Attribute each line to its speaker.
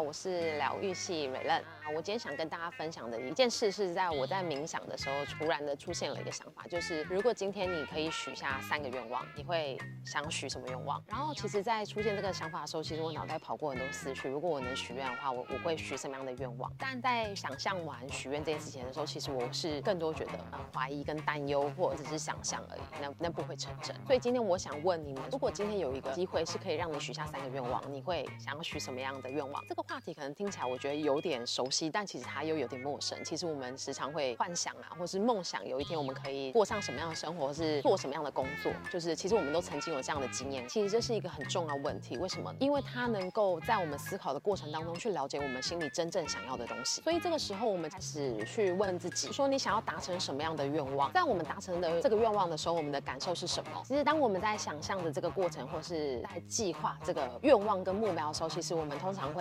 Speaker 1: 我是疗愈系美乐。我今天想跟大家分享的一件事，是在我在冥想的时候，突然的出现了一个想法，就是如果今天你可以许下三个愿望，你会想许什么愿望？然后其实，在出现这个想法的时候，其实我脑袋跑过很多思绪。如果我能许愿的话，我我会许什么样的愿望？但在想象完许愿这件事情的时候，其实我是更多觉得呃怀疑跟担忧，或者只是想象而已，那那不会成真。所以今天我想问你们，如果今天有一个机会是可以让你许下三个愿望，你会想要许什么样的愿望？这个话题可能听起来我觉得有点熟悉，但其实它又有点陌生。其实我们时常会幻想啊，或是梦想有一天我们可以过上什么样的生活，是做什么样的工作。就是其实我们都曾经有这样的经验。其实这是一个很重要的问题，为什么？因为它能够在我们思考的过程当中去了解我们心里真正想要的东西。所以这个时候我们开始去问自己，说你想要达成什么样的愿望？在我们达成的这个愿望的时候，我们的感受是什么？其实当我们在想象的这个过程，或是在计划这个愿望跟目标的时候，其实我们通常会。